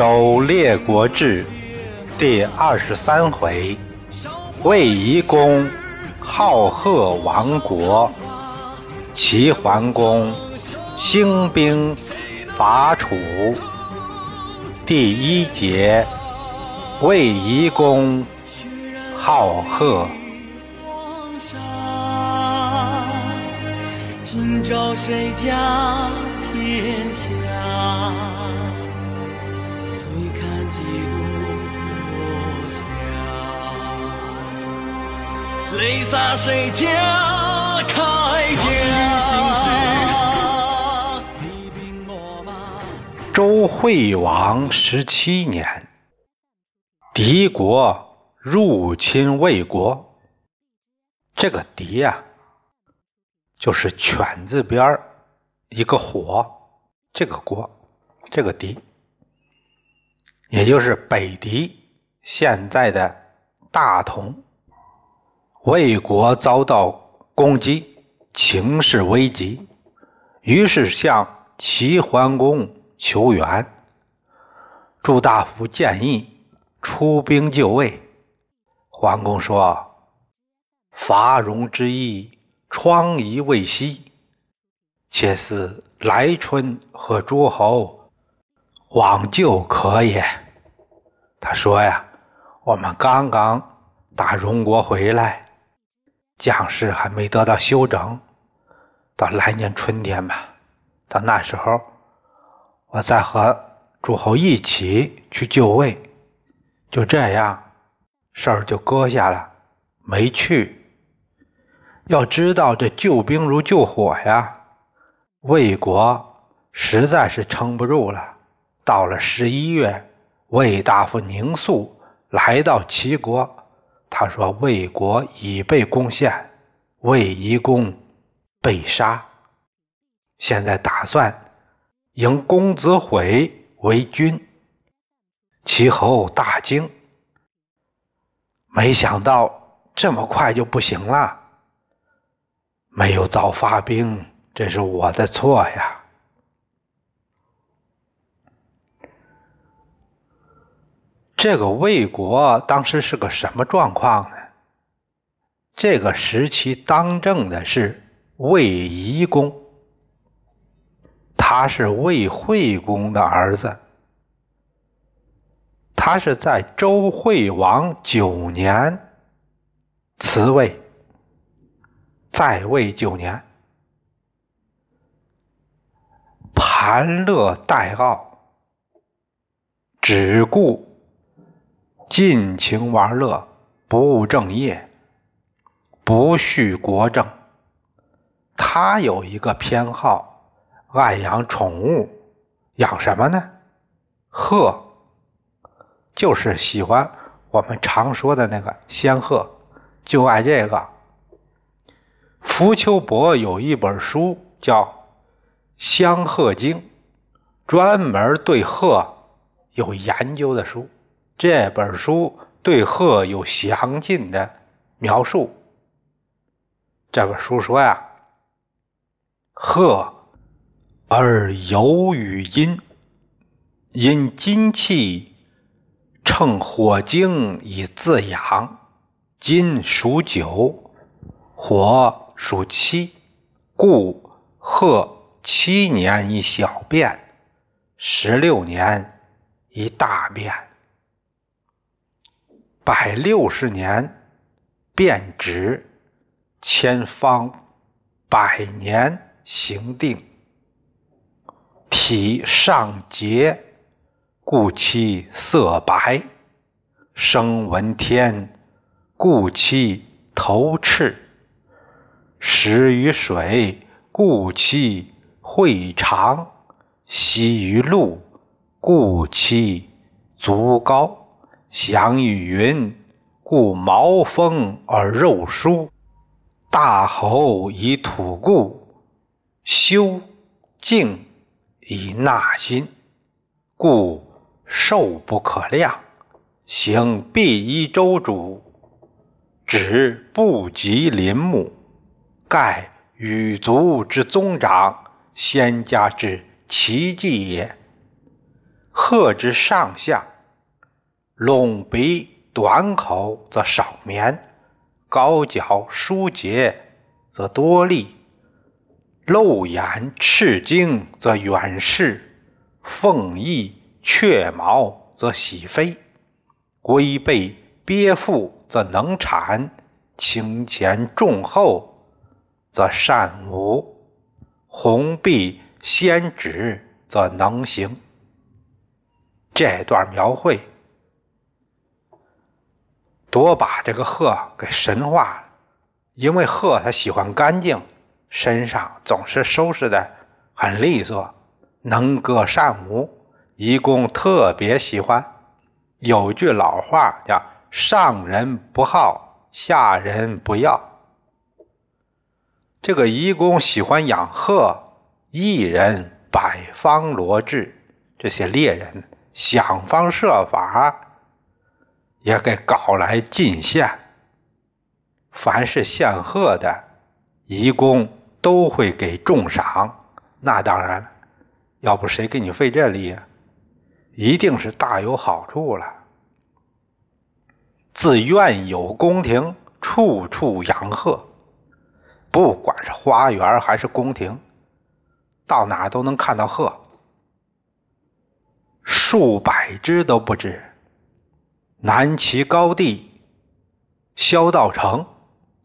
东周列国志第二十三回：魏懿公好贺亡国，齐桓公兴兵伐楚。第一节：魏懿公好贺。今朝谁家天下？泪洒谁家铠甲？周惠王十七年，敌国入侵魏国。这个敌呀。就是犬字边儿一个火，这个国，这个敌，也就是北狄，现在的大同。魏国遭到攻击，情势危急，于是向齐桓公求援。朱大夫建议出兵救魏，桓公说：“伐戎之意。”疮痍未息，且似来春和诸侯往救可也。他说呀，我们刚刚打荣国回来，将士还没得到休整，到来年春天吧，到那时候，我再和诸侯一起去救魏。就这样，事儿就搁下了，没去。要知道，这救兵如救火呀！魏国实在是撑不住了。到了十一月，魏大夫宁肃来到齐国，他说：“魏国已被攻陷，魏夷公被杀，现在打算迎公子毁为君。”齐侯大惊，没想到这么快就不行了。没有早发兵，这是我的错呀。这个魏国当时是个什么状况呢？这个时期当政的是魏夷公，他是魏惠公的儿子，他是在周惠王九年辞位。在位九年，盘乐待傲，只顾尽情玩乐，不务正业，不恤国政。他有一个偏好，爱养宠物，养什么呢？鹤，就是喜欢我们常说的那个仙鹤，就爱这个。浮丘伯有一本书叫《香鹤经》，专门对鹤有研究的书。这本书对鹤有详尽的描述。这本书说呀：“鹤而游于阴，因金气乘火精以自养。金属九，火。”属七，故鹤七年一小变，十六年一大变，百六十年变直，千方百年行定。体上洁，故其色白；声闻天，故其头赤。食于水，故其喙长；息于露，故其足高；翔与云，故毛丰而肉疏。大侯以土固，修静以纳心，故寿不可量。行必依周主，止不及林木。盖羽族之宗长，先家之奇迹也。鹤之上下，隆鼻短口则少眠，高脚疏节则多力，露眼赤睛则远视，凤翼雀毛则喜飞，龟背鳖腹则能产，轻前重后则善舞，红臂先指则能行。这段描绘多把这个鹤给神化了，因为鹤它喜欢干净，身上总是收拾的很利索，能歌善舞，愚公特别喜欢。有句老话叫“上人不好，下人不要”。这个愚公喜欢养鹤，一人百方罗治，这些猎人想方设法也给搞来进献。凡是献鹤的，愚公都会给重赏。那当然了，要不谁给你费这力呀？一定是大有好处了。自院有宫廷，处处养鹤。不管是花园还是宫廷，到哪都能看到鹤，数百只都不止。南齐高帝萧道成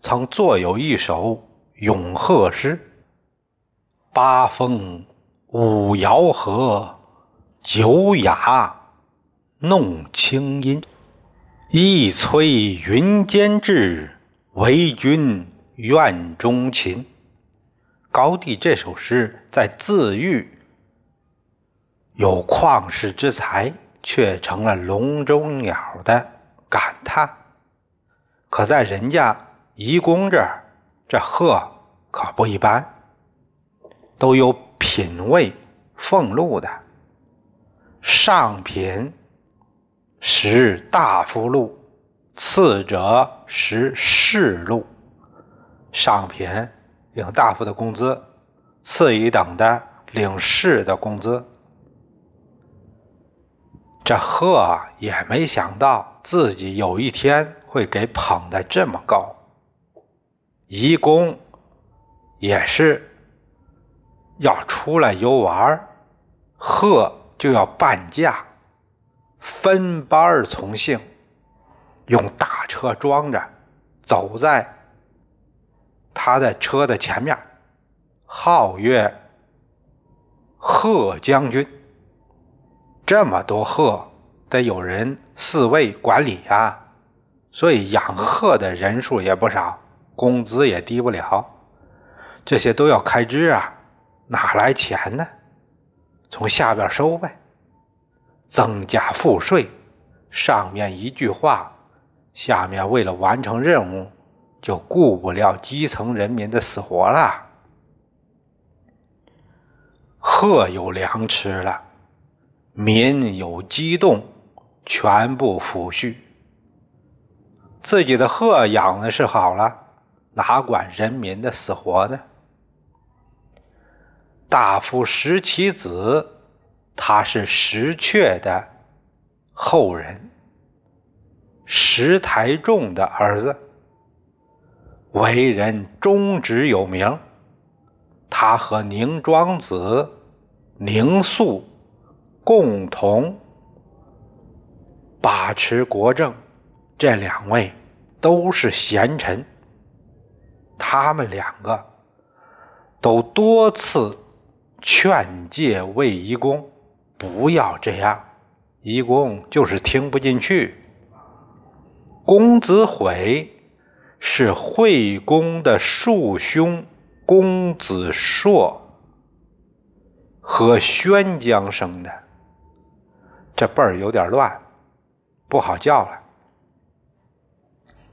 曾作有一首咏鹤诗：“八风五爻和，九雅弄清音。一催云间至，为君。”院中琴，高帝这首诗在自喻有旷世之才，却成了笼中鸟的感叹。可在人家夷公这儿，这鹤可不一般，都有品位俸禄的。上品食大夫禄，次者食士禄。上品领大夫的工资，次一等的领士的工资。这鹤也没想到自己有一天会给捧得这么高。愚公也是要出来游玩，鹤就要半价，分班从行，用大车装着，走在。他在车的前面，号曰贺将军。这么多鹤，得有人饲喂管理呀，所以养鹤的人数也不少，工资也低不了。这些都要开支啊，哪来钱呢？从下边收呗，增加赋税。上面一句话，下面为了完成任务。就顾不了基层人民的死活了。鹤有粮吃了，民有激动，全部抚恤。自己的鹤养的是好了，哪管人民的死活呢？大夫石其子，他是石阙的后人，石台仲的儿子。为人忠直有名，他和宁庄子、宁肃共同把持国政，这两位都是贤臣。他们两个都多次劝诫卫懿公不要这样，懿公就是听不进去。公子悔。是惠公的庶兄公子硕和宣姜生的，这辈儿有点乱，不好叫了。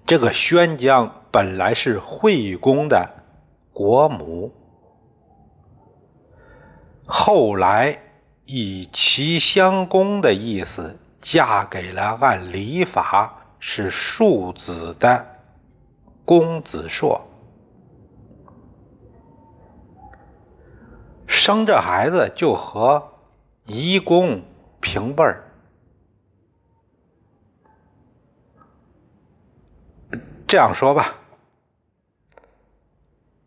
这个宣姜本来是惠公的国母，后来以齐襄公的意思嫁给了按礼法是庶子的。公子硕生这孩子就和夷公平辈儿。这样说吧，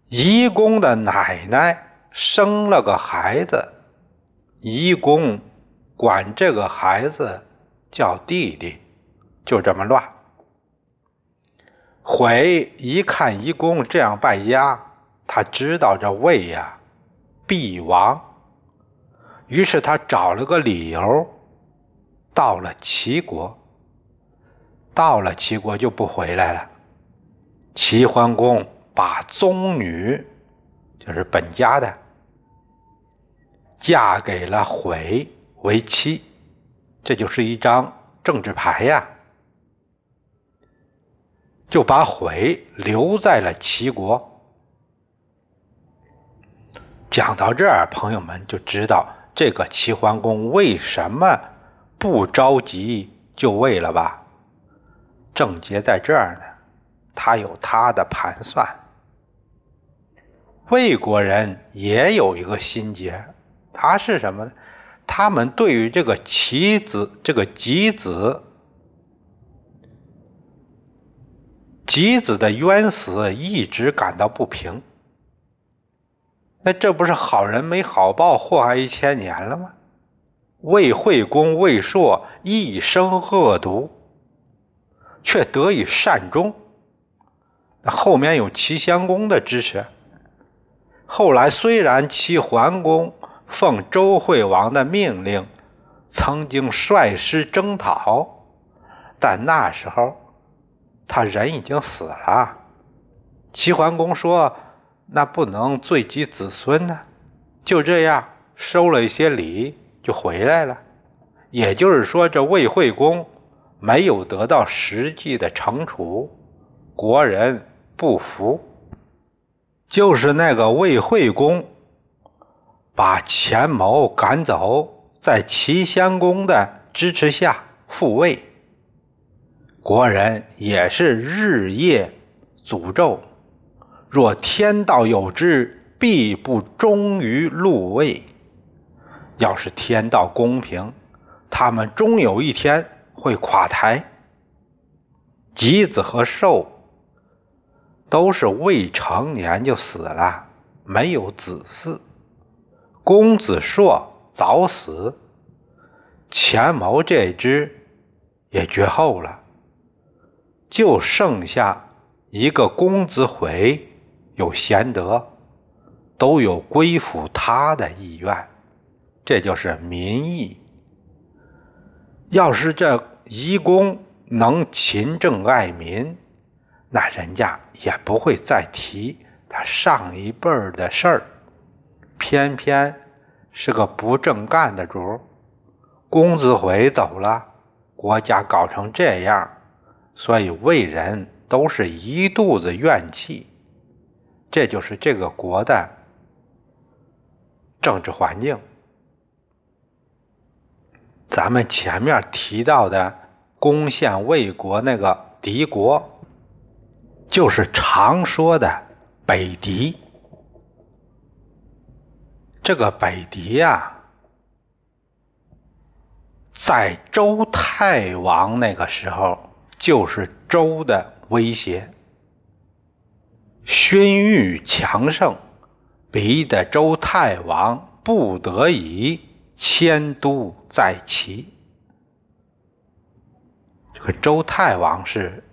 夷公的奶奶生了个孩子，夷公管这个孩子叫弟弟，就这么乱。悔一看夷公这样败家，他知道这魏呀必亡，于是他找了个理由，到了齐国。到了齐国就不回来了。齐桓公把宗女，就是本家的，嫁给了悔为妻，这就是一张政治牌呀。就把悔留在了齐国。讲到这儿，朋友们就知道这个齐桓公为什么不着急就位了吧？症结在这儿呢，他有他的盘算。魏国人也有一个心结，他是什么呢？他们对于这个棋子，这个吉子。吉子的冤死一直感到不平，那这不是好人没好报，祸害一千年了吗？魏惠公魏硕一生恶毒，却得以善终。那后面有齐襄公的支持。后来虽然齐桓公奉周惠王的命令，曾经率师征讨，但那时候。他人已经死了，齐桓公说：“那不能罪及子孙呢。”就这样收了一些礼就回来了。也就是说，这魏惠公没有得到实际的惩处，国人不服。就是那个魏惠公把钱谋赶走，在齐襄公的支持下复位。国人也是日夜诅咒，若天道有知，必不忠于禄位。要是天道公平，他们终有一天会垮台。吉子和寿都是未成年就死了，没有子嗣。公子硕早死，钱谋这只也绝后了。就剩下一个公子回有贤德，都有归附他的意愿，这就是民意。要是这夷公能勤政爱民，那人家也不会再提他上一辈儿的事儿。偏偏是个不正干的主，公子回走了，国家搞成这样。所以魏人都是一肚子怨气，这就是这个国的政治环境。咱们前面提到的攻陷魏国那个敌国，就是常说的北狄。这个北狄呀，在周太王那个时候。就是周的威胁，荀彧强盛，逼得周太王不得已迁都在齐。这个周太王是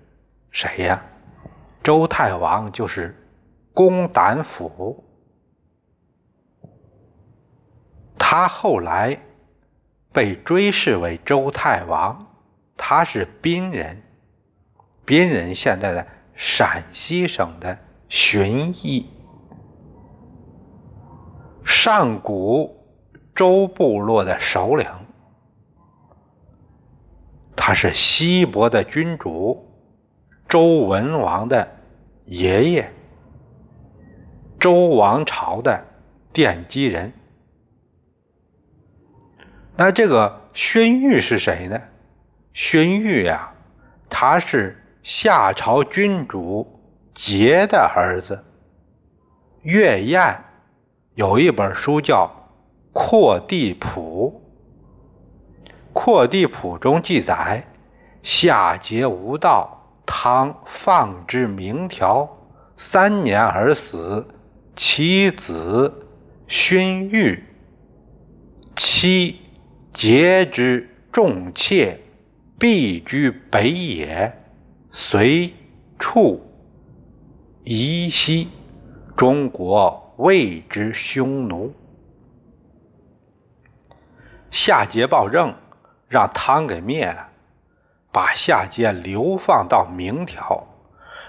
谁呀？周太王就是公胆府，他后来被追谥为周太王，他是宾人。宾人现在的陕西省的旬邑，上古周部落的首领，他是西伯的君主周文王的爷爷，周王朝的奠基人。那这个荀彧是谁呢？荀彧呀，他是。夏朝君主桀的儿子乐晏有一本书叫《阔地谱》，扩地谱》中记载：夏桀无道，汤放之明条，三年而死，其子勋玉。妻桀之重妾，必居北野，随处夷西。中国谓之匈奴。夏桀暴政，让汤给灭了，把夏桀流放到明条。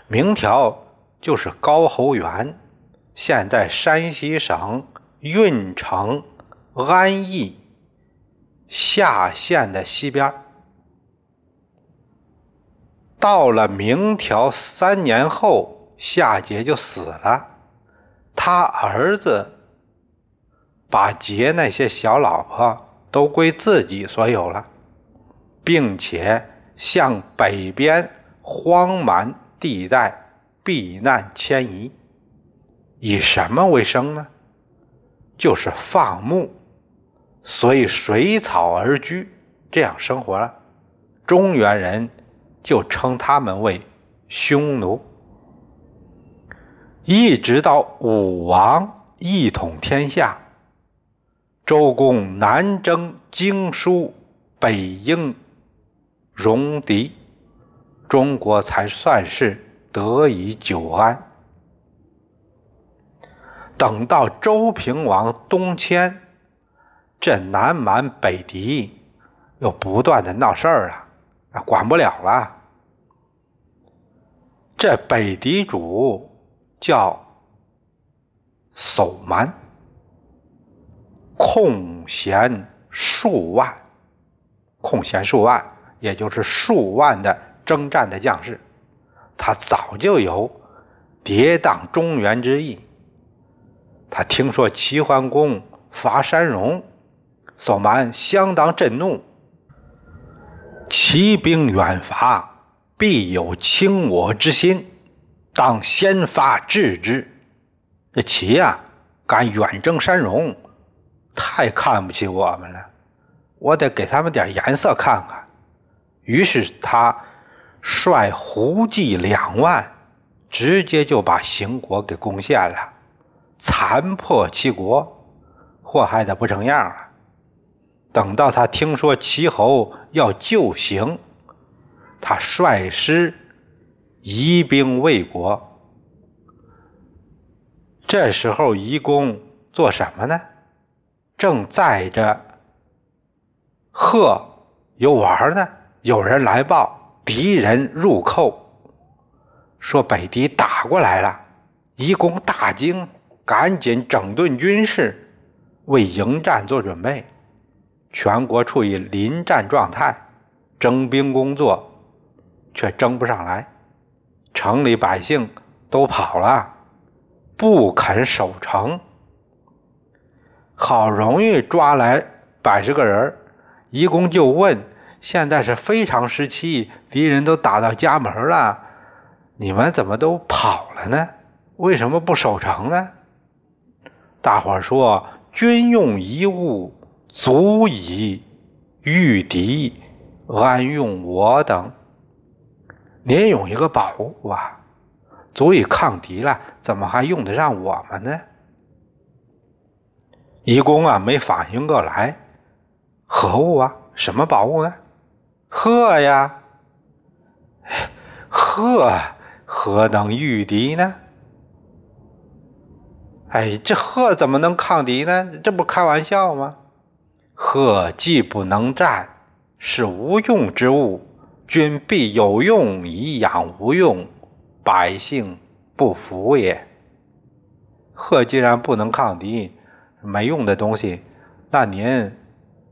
明条就是高侯原，现在山西省运城安邑夏县的西边。到了明条三年后，夏桀就死了，他儿子把桀那些小老婆。都归自己所有了，并且向北边荒蛮地带避难迁移，以什么为生呢？就是放牧，所以水草而居，这样生活了。中原人就称他们为匈奴，一直到武王一统天下。周公南征荆舒，北应戎狄，中国才算是得以久安。等到周平王东迁，这南蛮北狄又不断的闹事儿啊，管不了了。这北狄主叫守蛮。空闲数万，空闲数万，也就是数万的征战的将士，他早就有跌宕中原之意。他听说齐桓公伐山戎，扫蛮相当震怒，齐兵远伐，必有倾我之心，当先发制之。这齐呀，敢远征山戎。太看不起我们了，我得给他们点颜色看看。于是他率胡骑两万，直接就把邢国给攻陷了，残破齐国，祸害的不成样了。等到他听说齐侯要救邢，他率师移兵卫国。这时候，夷公做什么呢？正载着鹤游玩呢，有人来报敌人入寇，说北狄打过来了。夷公大惊，赶紧整顿军事，为迎战做准备。全国处于临战状态，征兵工作却征不上来，城里百姓都跑了，不肯守城。好容易抓来百十个人，一公就问：“现在是非常时期，敌人都打到家门了，你们怎么都跑了呢？为什么不守城呢？”大伙说：“军用一物，足以御敌，安用我等。您有一个宝物啊，足以抗敌了，怎么还用得上我们呢？”夷公啊，没反应过来，何物啊？什么宝物呢？鹤呀，鹤何能御敌呢？哎，这鹤怎么能抗敌呢？这不开玩笑吗？鹤既不能战，是无用之物，君必有用以养无用，百姓不服也。鹤既然不能抗敌。没用的东西，那您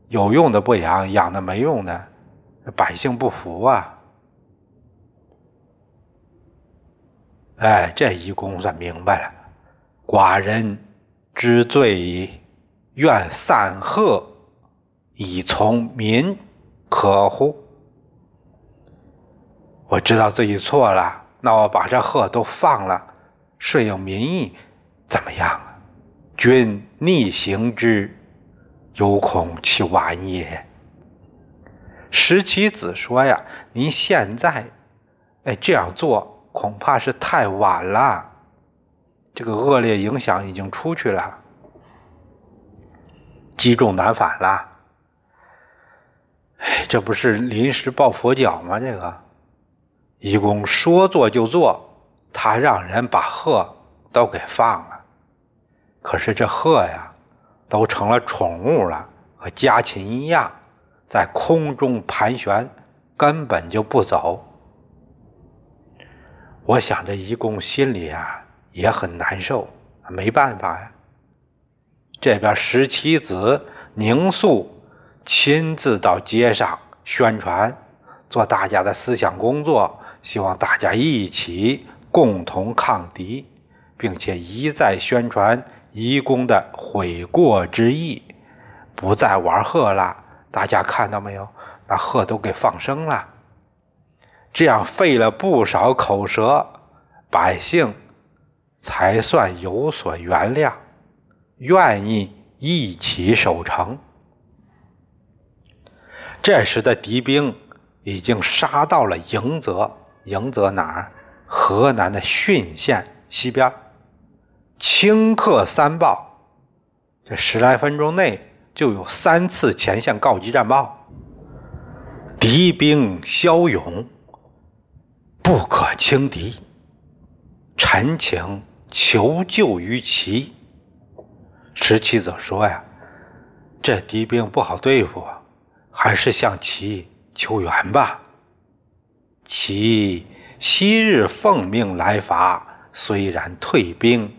有用的不养，养的没用的，百姓不服啊！哎，这一公算明白了，寡人之罪矣，愿散贺以从民，可乎？我知道自己错了，那我把这鹤都放了，顺应民意，怎么样啊？君逆行之，有恐其晚也。石岐子说呀：“您现在，哎，这样做恐怕是太晚了，这个恶劣影响已经出去了，积重难返了。哎，这不是临时抱佛脚吗？这个，义公说做就做，他让人把鹤都给放了。可是这鹤呀，都成了宠物了，和家禽一样。”在空中盘旋，根本就不走。我想这义公心里啊也很难受，没办法呀。这边十七子宁肃亲自到街上宣传，做大家的思想工作，希望大家一起共同抗敌，并且一再宣传义公的悔过之意，不再玩鹤了。大家看到没有？把鹤都给放生了，这样费了不少口舌，百姓才算有所原谅，愿意一起守城。这时的敌兵已经杀到了迎泽，迎泽哪儿？河南的浚县西边。顷刻三报，这十来分钟内。就有三次前线告急战报，敌兵骁勇，不可轻敌。陈请求救于齐。十七子说呀：“这敌兵不好对付，还是向齐求援吧。”齐昔日奉命来伐，虽然退兵，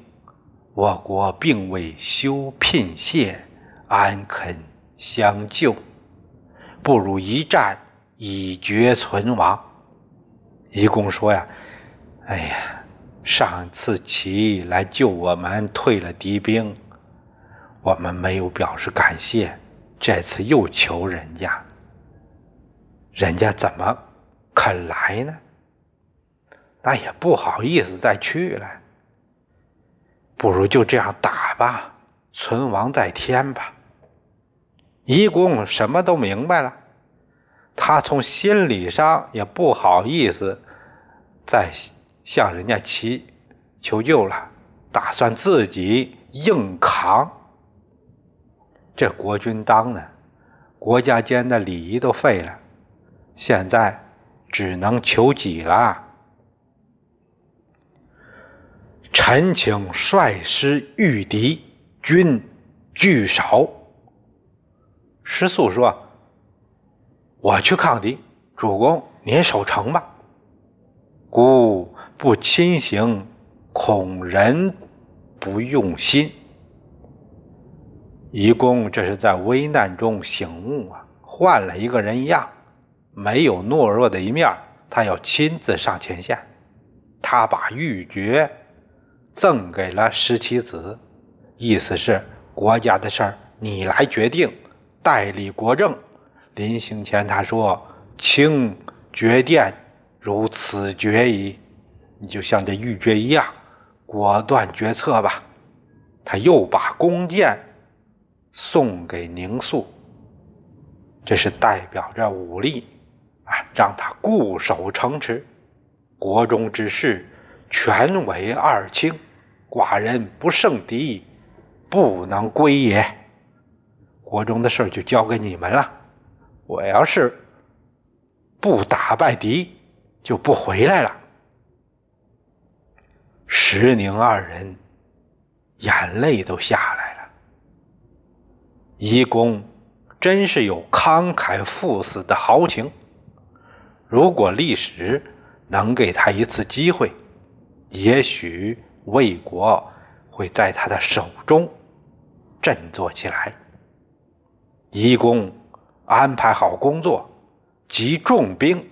我国并未休聘谢。安肯相救？不如一战，以绝存亡。义公说呀：“哎呀，上次齐来救我们，退了敌兵，我们没有表示感谢。这次又求人家，人家怎么肯来呢？那也不好意思再去了。不如就这样打吧，存亡在天吧。”义公什么都明白了，他从心理上也不好意思再向人家祈求救了，打算自己硬扛。这国君当的，国家间的礼仪都废了，现在只能求己了。臣请率师御敌，军聚少。石素说：“我去抗敌，主公您守城吧。孤不亲行，恐人不用心。义公这是在危难中醒悟啊，换了一个人样，没有懦弱的一面。他要亲自上前线。他把玉珏赠给了十七子，意思是国家的事儿你来决定。”代理国政，临行前他说：“卿决殿如此决矣。”你就像这玉珏一样，果断决策吧。他又把弓箭送给宁肃，这是代表着武力，让他固守城池。国中之事，全为二卿，寡人不胜敌，不能归也。国中的事就交给你们了。我要是不打败敌，就不回来了。石宁二人眼泪都下来了。义公真是有慷慨赴死的豪情。如果历史能给他一次机会，也许魏国会在他的手中振作起来。义公安排好工作，集重兵，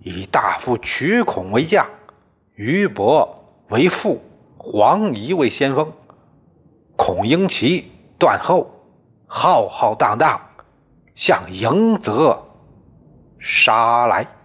以大夫曲孔为将，俞伯为副，黄仪为先锋，孔婴齐断后，浩浩荡荡向迎泽杀来。